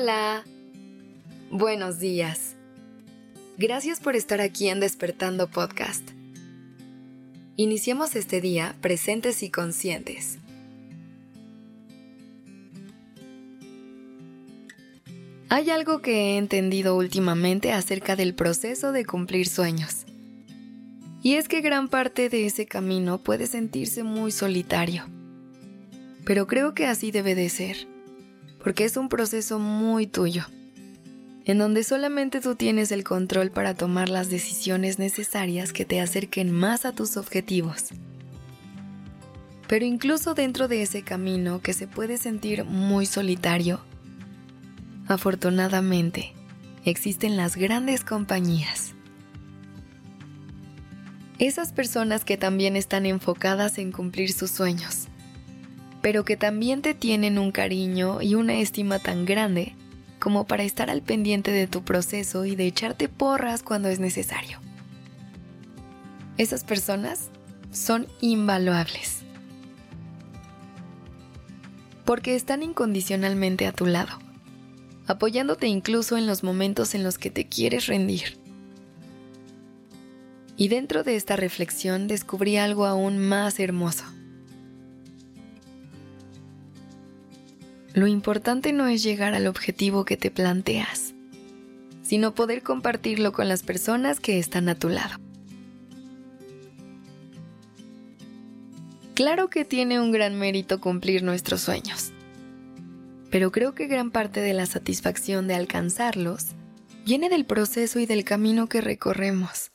Hola. Buenos días. Gracias por estar aquí en Despertando Podcast. Iniciemos este día presentes y conscientes. Hay algo que he entendido últimamente acerca del proceso de cumplir sueños. Y es que gran parte de ese camino puede sentirse muy solitario. Pero creo que así debe de ser, porque es un proceso muy tuyo en donde solamente tú tienes el control para tomar las decisiones necesarias que te acerquen más a tus objetivos. Pero incluso dentro de ese camino que se puede sentir muy solitario, afortunadamente existen las grandes compañías. Esas personas que también están enfocadas en cumplir sus sueños, pero que también te tienen un cariño y una estima tan grande como para estar al pendiente de tu proceso y de echarte porras cuando es necesario. Esas personas son invaluables. Porque están incondicionalmente a tu lado, apoyándote incluso en los momentos en los que te quieres rendir. Y dentro de esta reflexión descubrí algo aún más hermoso. Lo importante no es llegar al objetivo que te planteas, sino poder compartirlo con las personas que están a tu lado. Claro que tiene un gran mérito cumplir nuestros sueños, pero creo que gran parte de la satisfacción de alcanzarlos viene del proceso y del camino que recorremos.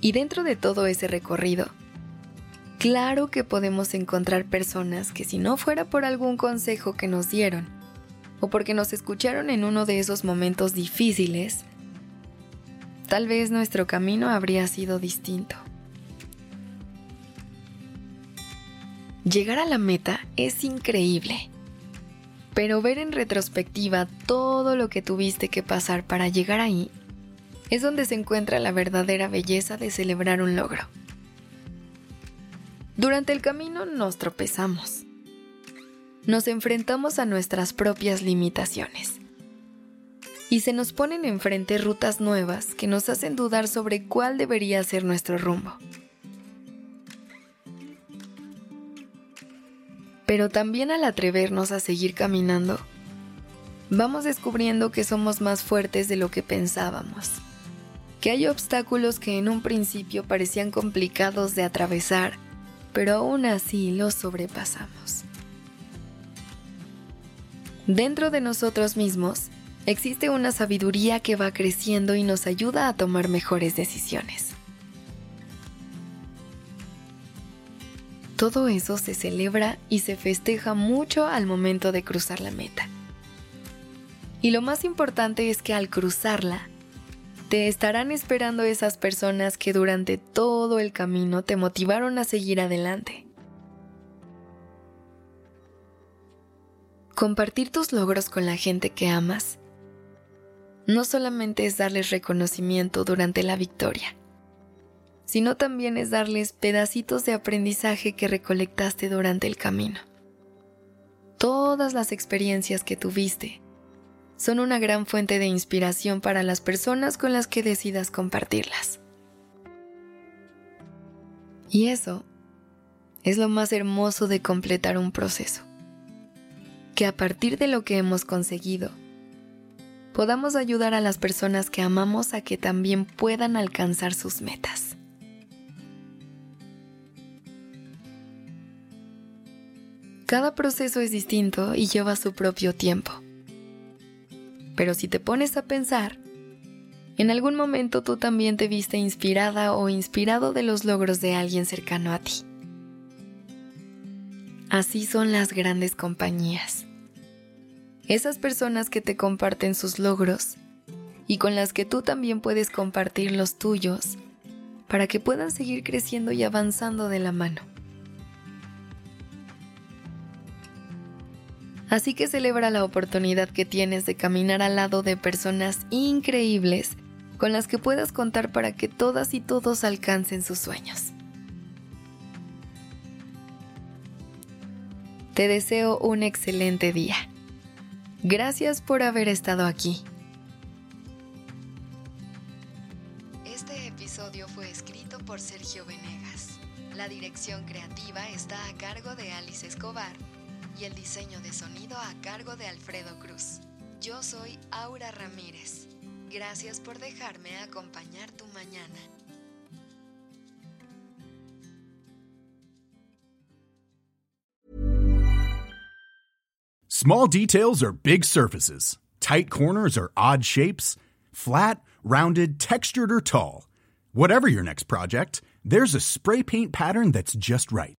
Y dentro de todo ese recorrido, Claro que podemos encontrar personas que si no fuera por algún consejo que nos dieron, o porque nos escucharon en uno de esos momentos difíciles, tal vez nuestro camino habría sido distinto. Llegar a la meta es increíble, pero ver en retrospectiva todo lo que tuviste que pasar para llegar ahí es donde se encuentra la verdadera belleza de celebrar un logro. Durante el camino nos tropezamos. Nos enfrentamos a nuestras propias limitaciones. Y se nos ponen enfrente rutas nuevas que nos hacen dudar sobre cuál debería ser nuestro rumbo. Pero también al atrevernos a seguir caminando, vamos descubriendo que somos más fuertes de lo que pensábamos, que hay obstáculos que en un principio parecían complicados de atravesar pero aún así lo sobrepasamos. Dentro de nosotros mismos existe una sabiduría que va creciendo y nos ayuda a tomar mejores decisiones. Todo eso se celebra y se festeja mucho al momento de cruzar la meta. Y lo más importante es que al cruzarla, te estarán esperando esas personas que durante todo el camino te motivaron a seguir adelante. Compartir tus logros con la gente que amas no solamente es darles reconocimiento durante la victoria, sino también es darles pedacitos de aprendizaje que recolectaste durante el camino. Todas las experiencias que tuviste son una gran fuente de inspiración para las personas con las que decidas compartirlas. Y eso es lo más hermoso de completar un proceso. Que a partir de lo que hemos conseguido, podamos ayudar a las personas que amamos a que también puedan alcanzar sus metas. Cada proceso es distinto y lleva su propio tiempo. Pero si te pones a pensar, en algún momento tú también te viste inspirada o inspirado de los logros de alguien cercano a ti. Así son las grandes compañías. Esas personas que te comparten sus logros y con las que tú también puedes compartir los tuyos para que puedan seguir creciendo y avanzando de la mano. Así que celebra la oportunidad que tienes de caminar al lado de personas increíbles con las que puedas contar para que todas y todos alcancen sus sueños. Te deseo un excelente día. Gracias por haber estado aquí. Este episodio fue escrito por Sergio Venegas. La dirección creativa está a cargo de Alice Escobar y el diseño de sonido a cargo de Alfredo Cruz. Yo soy Aura Ramírez. Gracias por dejarme acompañar tu mañana. Small details are big surfaces. Tight corners are odd shapes. Flat, rounded, textured, or tall. Whatever your next project, there's a spray paint pattern that's just right